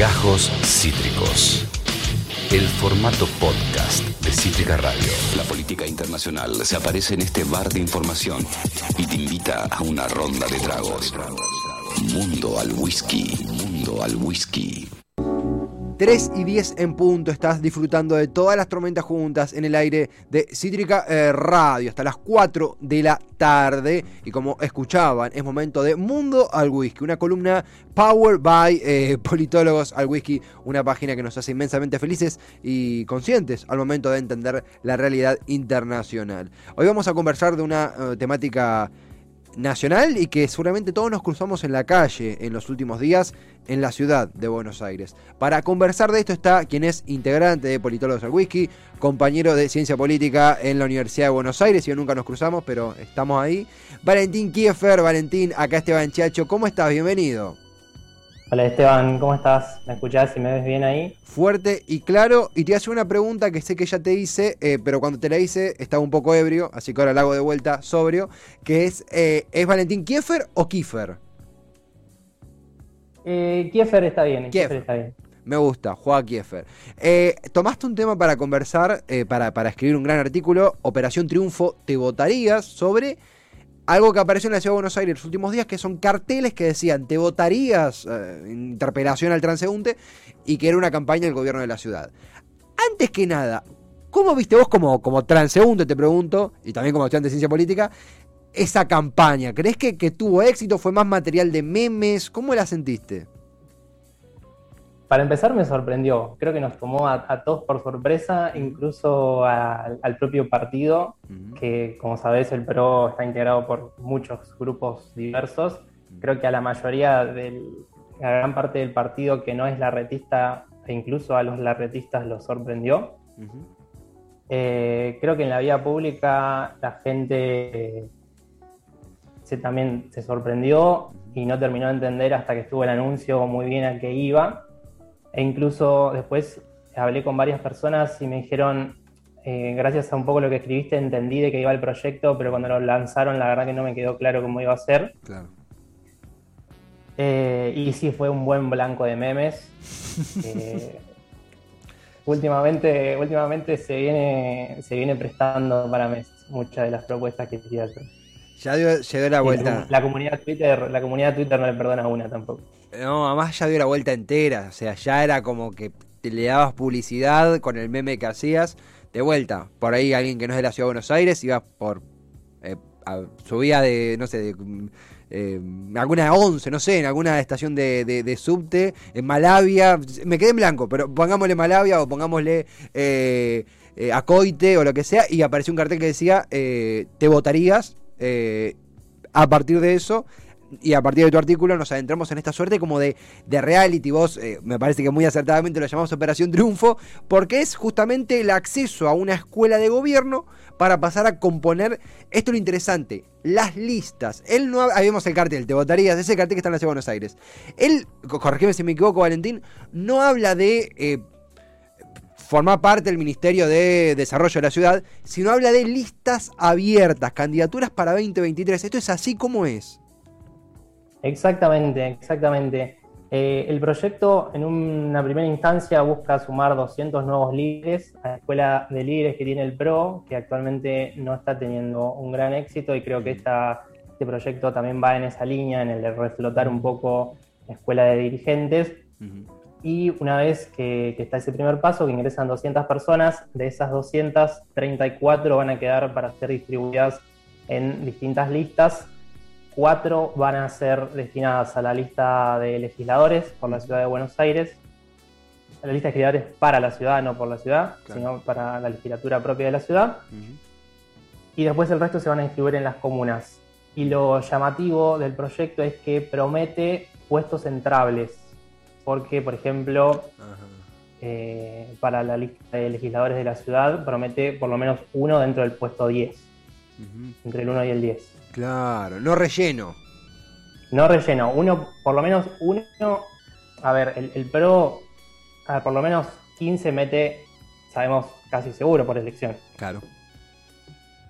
Gajos Cítricos. El formato podcast de Cítrica Radio. La política internacional se aparece en este bar de información y te invita a una ronda de tragos. Mundo al whisky. Mundo al whisky. 3 y 10 en punto, estás disfrutando de todas las tormentas juntas en el aire de Cítrica eh, Radio hasta las 4 de la tarde. Y como escuchaban, es momento de Mundo al Whisky, una columna Power by eh, Politólogos al Whisky, una página que nos hace inmensamente felices y conscientes al momento de entender la realidad internacional. Hoy vamos a conversar de una eh, temática nacional y que seguramente todos nos cruzamos en la calle en los últimos días en la ciudad de Buenos Aires. Para conversar de esto está quien es integrante de Politólogos al Whisky, compañero de Ciencia Política en la Universidad de Buenos Aires, y nunca nos cruzamos, pero estamos ahí. Valentín Kiefer, Valentín, acá Esteban Chacho, ¿cómo estás? Bienvenido. Hola Esteban, ¿cómo estás? ¿Me escuchás y me ves bien ahí? Fuerte y claro, y te hace una pregunta que sé que ya te hice, eh, pero cuando te la hice estaba un poco ebrio, así que ahora la hago de vuelta sobrio, que es, eh, ¿es Valentín Kiefer o Kiefer? Eh, Kiefer está bien, Kiefer, está bien. Me gusta, Juan Kiefer. tomaste un tema para conversar, para, para escribir un gran artículo, Operación Triunfo, ¿te votarías sobre algo que apareció en la ciudad de Buenos Aires los últimos días, que son carteles que decían, te votarías, eh, interpelación al transeúnte, y que era una campaña del gobierno de la ciudad. Antes que nada, ¿cómo viste vos como, como transeúnte, te pregunto, y también como estudiante de ciencia política, esa campaña? ¿Crees que, que tuvo éxito? ¿Fue más material de memes? ¿Cómo la sentiste? Para empezar me sorprendió, creo que nos tomó a, todos por sorpresa, incluso al propio partido, que como sabés el PRO está integrado por muchos grupos diversos. Creo que a la mayoría, de la gran parte del partido que no es larretista, e incluso a los larretistas los sorprendió. Eh, creo que en la vía pública la gente se, también se sorprendió y no terminó de entender hasta que estuvo el anuncio muy bien a qué iba. E incluso después hablé con varias personas y me dijeron, eh, gracias a un poco lo que escribiste, entendí de qué iba el proyecto, pero cuando lo lanzaron, la verdad que no me quedó claro cómo iba a ser. Claro. Eh, y sí, fue un buen blanco de memes. Eh, últimamente, últimamente se viene, se viene prestando para memes muchas de las propuestas que hacer. Ya dio, la vuelta. La, comunidad Twitter, la comunidad Twitter no le perdona una tampoco. No, además ya dio la vuelta entera. O sea, ya era como que te le dabas publicidad con el meme que hacías. De vuelta, por ahí alguien que no es de la ciudad de Buenos Aires iba por. Eh, subía de, no sé, de. Eh, alguna 11, no sé, en alguna estación de, subte, en Malavia, me quedé en blanco, pero pongámosle Malavia o pongámosle eh, eh Acoite o lo que sea, y apareció un cartel que decía, te votarías, a partir de eso y a partir de tu artículo nos adentramos en esta suerte como de, de reality. Vos eh, me parece que muy acertadamente lo llamamos Operación Triunfo, porque es justamente el acceso a una escuela de gobierno para pasar a componer, esto es lo interesante, las listas. Él no ahí vemos el cartel, te votarías, ese cartel que está en la ciudad de Buenos Aires. Él, corregime si me equivoco, Valentín, no habla de... Eh, formar parte del Ministerio de Desarrollo de la Ciudad, sino habla de listas abiertas, candidaturas para 2023. Esto es así como es. Exactamente, exactamente. Eh, el proyecto en una primera instancia busca sumar 200 nuevos líderes a la escuela de líderes que tiene el PRO, que actualmente no está teniendo un gran éxito y creo que esta, este proyecto también va en esa línea, en el de reflotar un poco la escuela de dirigentes. Y una vez que, que, está ese primer paso, que ingresan 200 personas, de esas 234 van a quedar para ser distribuidas en distintas listas Cuatro van a ser destinadas a la lista de legisladores por la ciudad de Buenos Aires. A la lista de legisladores para la ciudad, no por la ciudad, sino para la legislatura propia de la ciudad. Y después el resto se van a distribuir en las comunas. Y lo llamativo del proyecto es que promete puestos entrables. Porque, por ejemplo, eh, para la lista de legisladores de la ciudad promete por lo menos uno dentro del puesto 10. Entre el 1 y el 10. Claro, no relleno. No relleno, uno, por lo menos uno, a ver, el, PRO, por lo menos 15 mete, sabemos casi seguro por elección. Claro.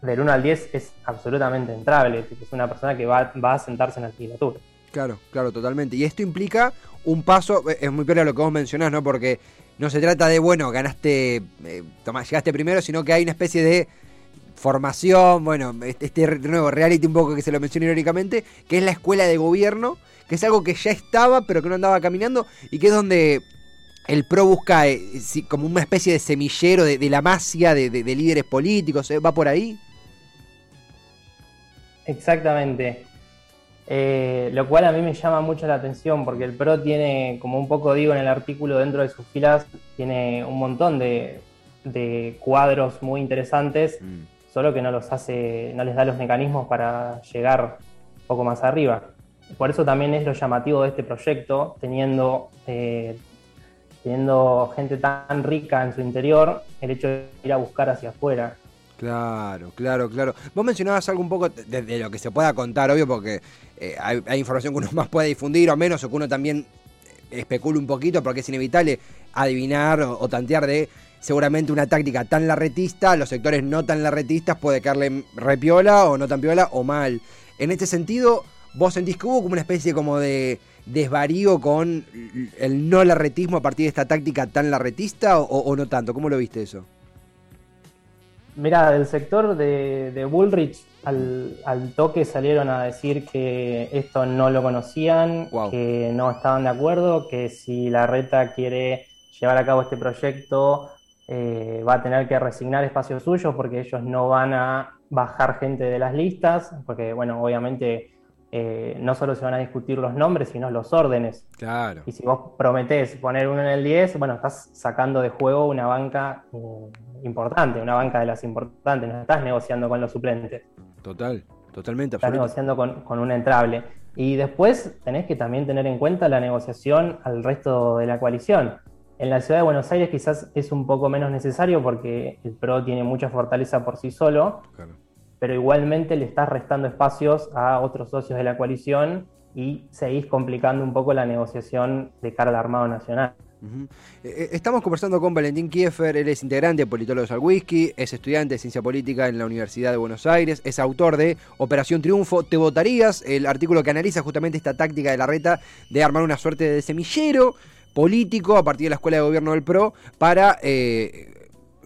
Del 1 al 10 es absolutamente entrable, es una persona que va, a sentarse en la legislatura. Claro, claro, totalmente. Y esto implica un paso, eh, es muy peor lo que vos mencionás, ¿no? Porque no se trata de, bueno, ganaste, eh, llegaste primero, sino que hay una especie de formación, bueno, este, este nuevo reality un poco que se lo mencioné irónicamente, que es la escuela de gobierno, que es algo que ya estaba, pero que no andaba caminando, y que es donde el PRO busca eh, como una especie de semillero de, la masia de, líderes políticos, ¿va por ahí? Exactamente. Eh, lo cual a mí me llama mucho la atención porque el PRO tiene, como un poco digo en el artículo dentro de sus filas, tiene un montón de, cuadros muy interesantes, mm. Solo que no los hace, no les da los mecanismos para llegar un poco más arriba. Por eso también es lo llamativo de este proyecto, teniendo, eh, teniendo gente tan rica en su interior, el hecho de ir a buscar hacia afuera. Claro, claro, claro. Vos mencionabas algo un poco de, lo que se pueda contar, obvio, porque eh, hay, información que uno más puede difundir o menos, o que uno también eh, especule un poquito, porque es inevitable adivinar o, tantear de seguramente una táctica tan larretista, los sectores no tan larretistas puede caerle repiola o no tan piola o mal. En este sentido, ¿vos sentís que hubo como una especie como de desvarío con el no larretismo a partir de esta táctica tan larretista o no tanto? ¿Cómo lo viste eso? Mira, del sector de, Bullrich al, toque salieron a decir que esto no lo conocían, que no estaban de acuerdo, que si la reta quiere llevar a cabo este proyecto eh, va a tener que resignar espacios suyos porque ellos no van a bajar gente de las listas, porque bueno, obviamente eh, no solo se van a discutir los nombres, sino los órdenes. Claro. Y si vos prometés poner uno en el 10, bueno, estás sacando de juego una banca mm, importante, una banca de las importantes, no estás negociando con los suplentes. Total, totalmente. Estás negociando con, con un entrable. Y después tenés que también tener en cuenta la negociación al resto de la coalición. En la ciudad de Buenos Aires quizás es un poco menos necesario porque el PRO tiene mucha fortaleza por sí solo. Claro pero igualmente le estás restando espacios a otros socios de la coalición y seguís complicando un poco la negociación de cara al Armado Nacional. Eh, eh, estamos conversando con Valentín Kiefer, él es integrante de Politólogos al Whisky, es estudiante de Ciencia Política en la Universidad de Buenos Aires, es autor de Operación Triunfo, ¿te votarías? El artículo que analiza justamente esta táctica de la reta de armar una suerte de semillero político a partir de la Escuela de Gobierno del PRO para eh,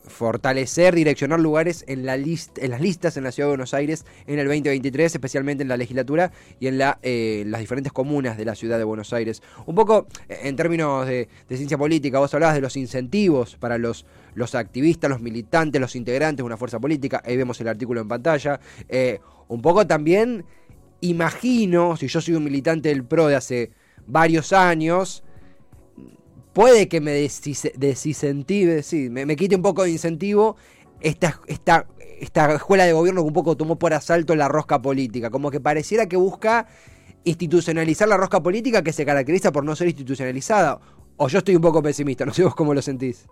fortalecer, direccionar lugares en, la en las listas en la Ciudad de Buenos Aires en el 2023, especialmente en la legislatura y en, la, eh, las diferentes comunas de la Ciudad de Buenos Aires. Un poco eh, en términos de, ciencia política, vos hablabas de los incentivos para los, los activistas, los militantes, los integrantes de una fuerza política, ahí vemos el artículo en pantalla. Eh, un poco también, imagino, si yo soy un militante del PRO de hace varios años, puede que me desincentive, sí, me, quite un poco de incentivo esta, esta, esta escuela de gobierno que un poco tomó por asalto la rosca política, como que pareciera que busca institucionalizar la rosca política que se caracteriza por no ser institucionalizada. O yo estoy un poco pesimista, no sé vos cómo lo sentís.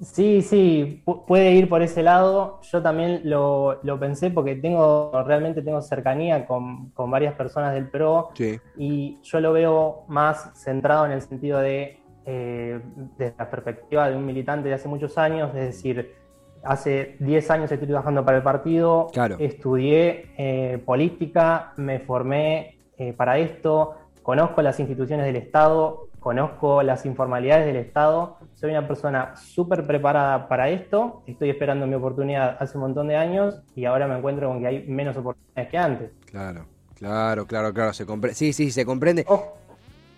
Sí, sí, puede ir por ese lado. Yo también lo, pensé porque tengo, realmente tengo cercanía con, varias personas del PRO y yo lo veo más centrado en el sentido de, eh, desde la perspectiva de un militante de hace muchos años, es decir, hace 10 años estoy trabajando para el partido, estudié eh, política, me formé eh, para esto, conozco las instituciones del Estado, conozco las informalidades del Estado, soy una persona súper preparada para esto, estoy esperando mi oportunidad hace un montón de años y ahora me encuentro con que hay menos oportunidades que antes. Claro, claro, claro, claro, se comprende. Sí, sí, se comprende.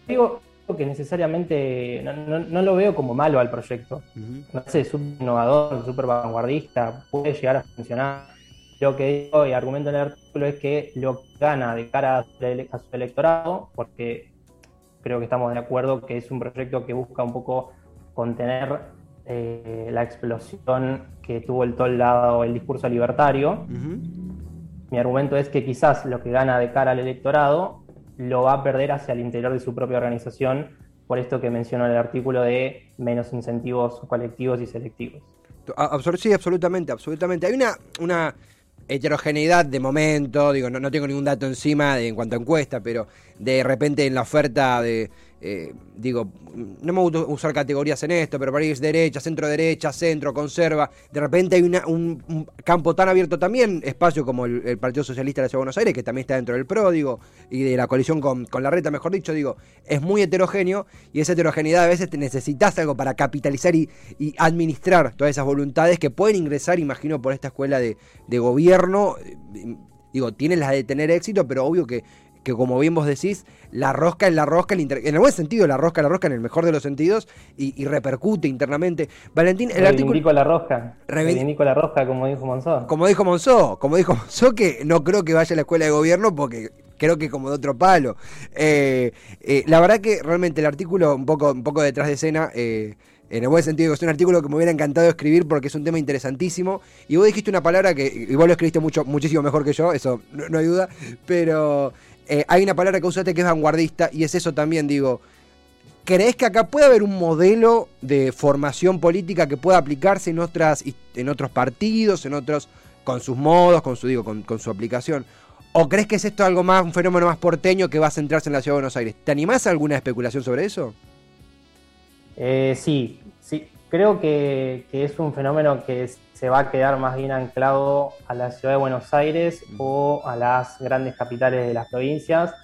digo que necesariamente no, lo veo como malo al proyecto. No sé, es súper innovador, súper vanguardista, puede llegar a funcionar. Lo que digo y argumento en el artículo es que lo gana de cara a su electorado, porque creo que estamos de acuerdo que es un proyecto que busca un poco contener eh, la explosión que tuvo el todo lado el discurso libertario. Mi argumento es que quizás lo que gana de cara al electorado lo va a perder hacia el interior de su propia organización, por esto que mencionó en el artículo de menos incentivos colectivos y selectivos. Sí, absolutamente, absolutamente. Hay una, una heterogeneidad de momento, digo, no, no tengo ningún dato encima en cuanto a encuesta, pero de repente en la oferta de eh, digo, no me gusta usar categorías en esto, pero para ir derecha, centro derecha, centro, conserva, de repente hay un, campo tan abierto también, espacio como el, Partido Socialista de la Ciudad de Buenos Aires, que también está dentro del PRO, digo, y de la coalición con, la reta, mejor dicho, digo, es muy heterogéneo y esa heterogeneidad a veces te necesitas algo para capitalizar y, administrar todas esas voluntades que pueden ingresar, imagino, por esta escuela de, gobierno. Digo, tienen las de tener éxito, pero obvio que que como bien vos decís, la rosca es la rosca, en el buen sentido, la rosca la rosca, en el mejor de los sentidos, y, repercute internamente. Valentín, el artículo... la rosca. Reivindico la rosca, como dijo Monzó. Como dijo Monzó, como dijo Monzó, que no creo que vaya a la escuela de gobierno porque creo que como de otro palo. Eh, eh, la verdad que realmente el artículo, un poco, un poco detrás de escena, eh, en el buen sentido, es un artículo que me hubiera encantado escribir porque es un tema interesantísimo. Y vos dijiste una palabra que, y vos lo escribiste mucho, muchísimo mejor que yo, eso no, no hay duda, pero eh, hay una palabra que usaste que es vanguardista y es eso también, digo. ¿Crees que acá puede haber un modelo de formación política que pueda aplicarse en, otras, en otros partidos, en otros, con sus modos, con su, digo, con, su aplicación? ¿O crees que es esto algo más, un fenómeno más porteño que va a centrarse en la ciudad de Buenos Aires? ¿Te animás a alguna especulación sobre eso? Eh, sí, sí. Creo que, que, es un fenómeno que se va a quedar más bien anclado a la ciudad de Buenos Aires o a las grandes capitales de las provincias,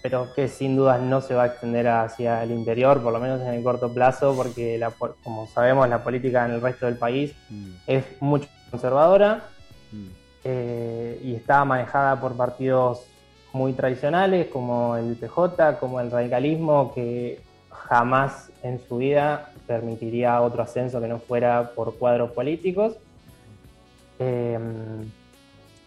pero que sin dudas no se va a extender hacia el interior, por lo menos en el corto plazo, porque como sabemos la política en el resto del país mm. es mucho conservadora mm. eh, y está manejada por partidos muy tradicionales como el PJ, como el radicalismo, que jamás en su vida permitiría otro ascenso que no fuera por cuadros políticos. Em,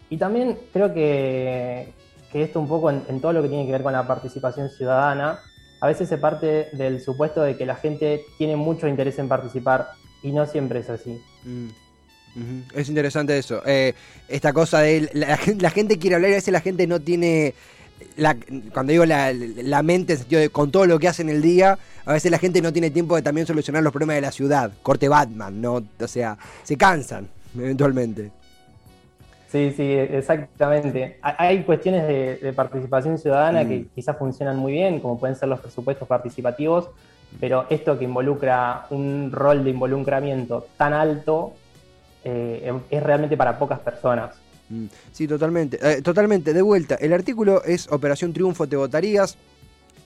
y también creo que, esto un poco en, todo lo que tiene que ver con la participación ciudadana, a veces se parte del supuesto de que la gente tiene mucho interés en participar y no siempre es así. Mm, es interesante eso. Eh, esta cosa de la, gente quiere hablar y a veces la gente no tiene... cuando digo la, mente en sentido de con todo lo que hace en el día, a veces la gente no tiene tiempo de también solucionar los problemas de la ciudad. Corte Batman, ¿no? O sea, se cansan eventualmente. Sí, sí, exactamente. Hay cuestiones de, participación ciudadana que mm. quizás funcionan muy bien, como pueden ser los presupuestos participativos, pero esto que involucra un rol de involucramiento tan alto eh, es realmente para pocas personas. Mm. Sí, totalmente. Eh, totalmente, de vuelta. El artículo es Operación Triunfo, te votarías.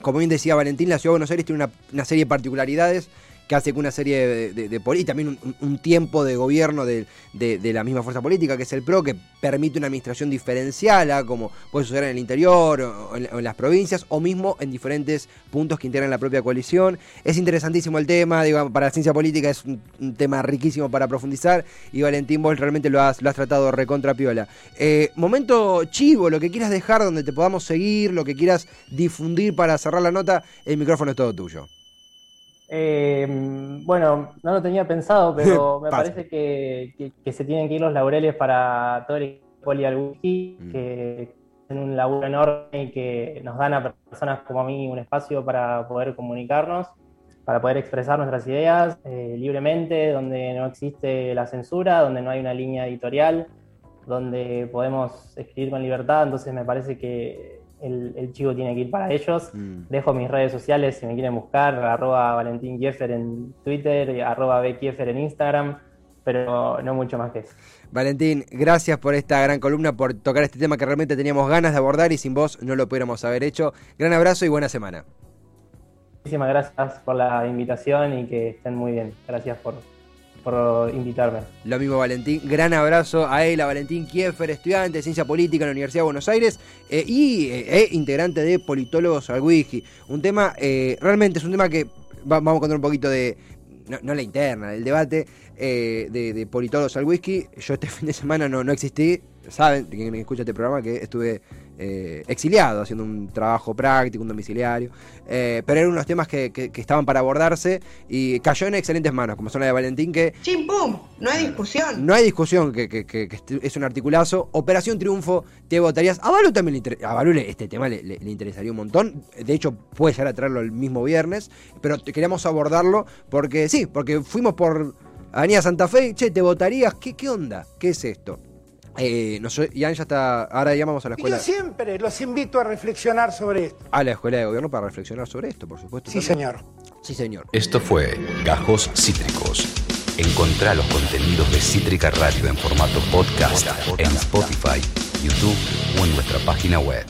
Como bien decía Valentín, la Ciudad de Buenos Aires tiene una, una serie de particularidades que hace que una serie de, de, y también un, tiempo de gobierno de, la misma fuerza política que es el PRO que permite una administración diferencial, como puede suceder en el interior o en, las provincias o mismo en diferentes puntos que integran la propia coalición. Es interesantísimo el tema, digo, para la ciencia política es un, tema riquísimo para profundizar y Valentín vos realmente lo has, lo has tratado recontra piola. Eh, momento chivo, lo que quieras dejar donde te podamos seguir, lo que quieras difundir para cerrar la nota, el micrófono es todo tuyo. Eh, bueno, no lo tenía pensado, pero me parece que, se tienen que ir los laureles para todo el equipo Wiki, mm. que tienen un laburo enorme y que nos dan a personas como a mí un espacio para poder comunicarnos, para poder expresar nuestras ideas eh, libremente, donde no existe la censura, donde no hay una línea editorial, donde podemos escribir con libertad. Entonces me parece que el, chico tiene que ir para ellos. Mm. Dejo mis redes sociales si me quieren buscar, arroba Valentín Kiefer en Twitter, arroba Kiefer en Instagram, pero no mucho más que eso. Valentín, gracias por esta gran columna, por tocar este tema que realmente teníamos ganas de abordar y sin vos no lo pudiéramos haber hecho. Gran abrazo y buena semana. Muchísimas gracias por la invitación y que estén muy bien. Gracias por, por invitarme. Lo mismo Valentín, gran abrazo a él, a Valentín Kiefer, estudiante de Ciencia Política en la Universidad de Buenos Aires eh, y eh, eh, integrante de Politólogos al Wiki. Un tema, realmente es un tema que vamos a contar un poquito de, no, la interna, el debate de, de, Politólogos al Whisky. Yo este fin de semana no, no existí, saben, quien escucha este programa, que estuve eh, exiliado, haciendo un trabajo práctico, un domiciliario. Eh, pero eran unos temas que, estaban para abordarse y cayó en excelentes manos, como son la de Valentín, que. ¡Chim, pum! No hay discusión. No hay discusión, que, es un articulazo. Operación Triunfo, te votarías. A Balu también le A Balu este tema le, interesaría un montón. De hecho, puede llegar a traerlo el mismo viernes, pero queríamos abordarlo porque sí, porque fuimos por Avenida Santa Fe, che, ¿te votarías? ¿Qué, qué onda? ¿Qué es esto? Eh, Ian ya está. Ahora llamamos a la Y yo escuela. siempre los invito a reflexionar sobre esto. A la escuela de gobierno para reflexionar sobre esto, por supuesto. Sí, también. señor. Sí, señor. Esto fue Gajos Cítricos. Encontrá los contenidos de Cítrica Radio en formato podcast en Spotify, YouTube o en nuestra página web.